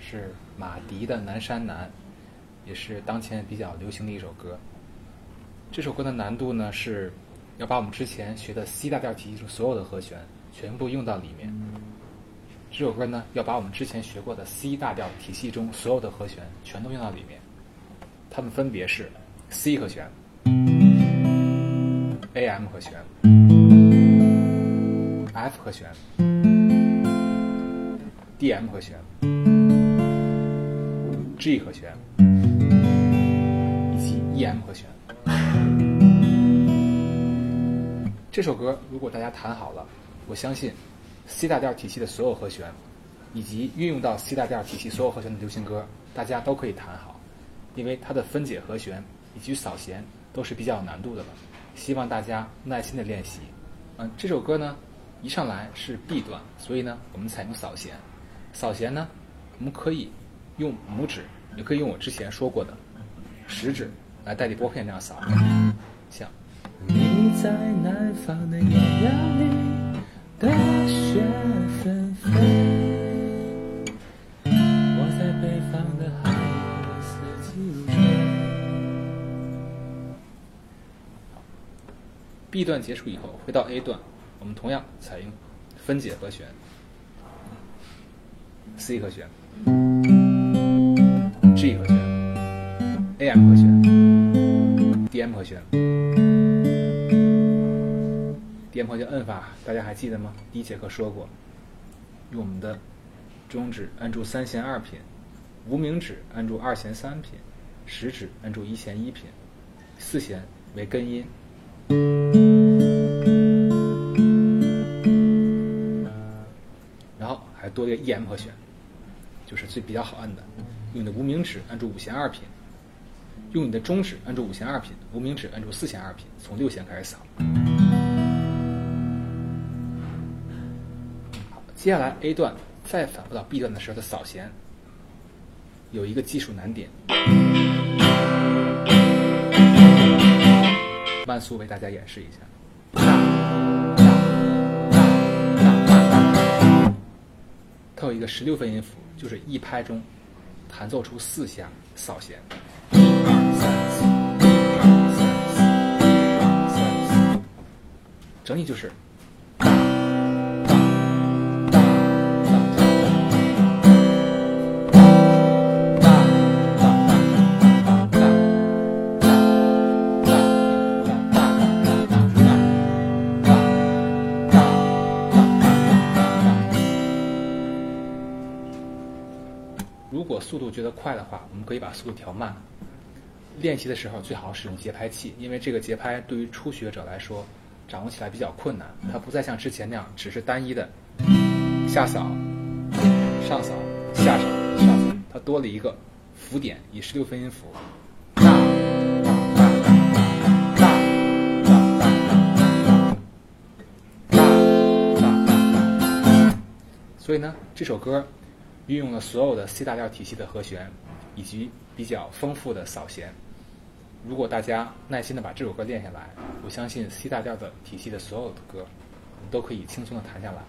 是马迪的《南山南》，也是当前比较流行的一首歌。这首歌的难度呢，是要把我们之前学的 C 大调体系中所有的和弦全部用到里面。这首歌呢，要把我们之前学过的 C 大调体系中所有的和弦全都用到里面。它们分别是 C 和弦、AM 和弦、F 和弦、DM 和弦、G 和弦以及 EM 和弦。这首歌如果大家弹好了，我相信 C 大调体系的所有和弦，以及运用到 C 大调体系所有和弦的流行歌，大家都可以弹好，因为它的分解和弦以及扫弦都是比较有难度的了。希望大家耐心的练习。嗯，这首歌呢，一上来是 B 段，所以呢，我们采用扫弦。扫弦呢，我们可以用拇指，也可以用我之前说过的食指来代替拨片这样扫，像。你在南方的艳阳里，大雪纷飞；我在北方的寒夜，四季如春。B 段结束以后，回到 A 段，我们同样采用分解和弦，C 和弦，G 和弦，AM 和弦，DM 和弦。DM 和弦摁法大家还记得吗？第一节课说过，用我们的中指按住三弦二品，无名指按住二弦三品，食指按住一弦一品，四弦为根音。多一个 EM 和弦，就是最比较好按的。用你的无名指按住五弦二品，用你的中指按住五弦二品，无名指按住四弦二品，从六弦开始扫。好，接下来 A 段再反复到 B 段的时候的扫弦，有一个技术难点。慢速为大家演示一下。它有一个十六分音符，就是一拍中弹奏出四下扫弦，一二三四，一二三四，一二三四，整体就是如果速度觉得快的话，我们可以把速度调慢。练习的时候最好使用节拍器，因为这个节拍对于初学者来说，掌握起来比较困难。它不再像之前那样只是单一的下扫、上扫、下扫、上扫，它多了一个浮点，以十六分音符。所以呢，这首歌运用了所有的 C 大调体系的和弦，以及比较丰富的扫弦。如果大家耐心的把这首歌练下来，我相信 C 大调的体系的所有的歌，都可以轻松的弹下来。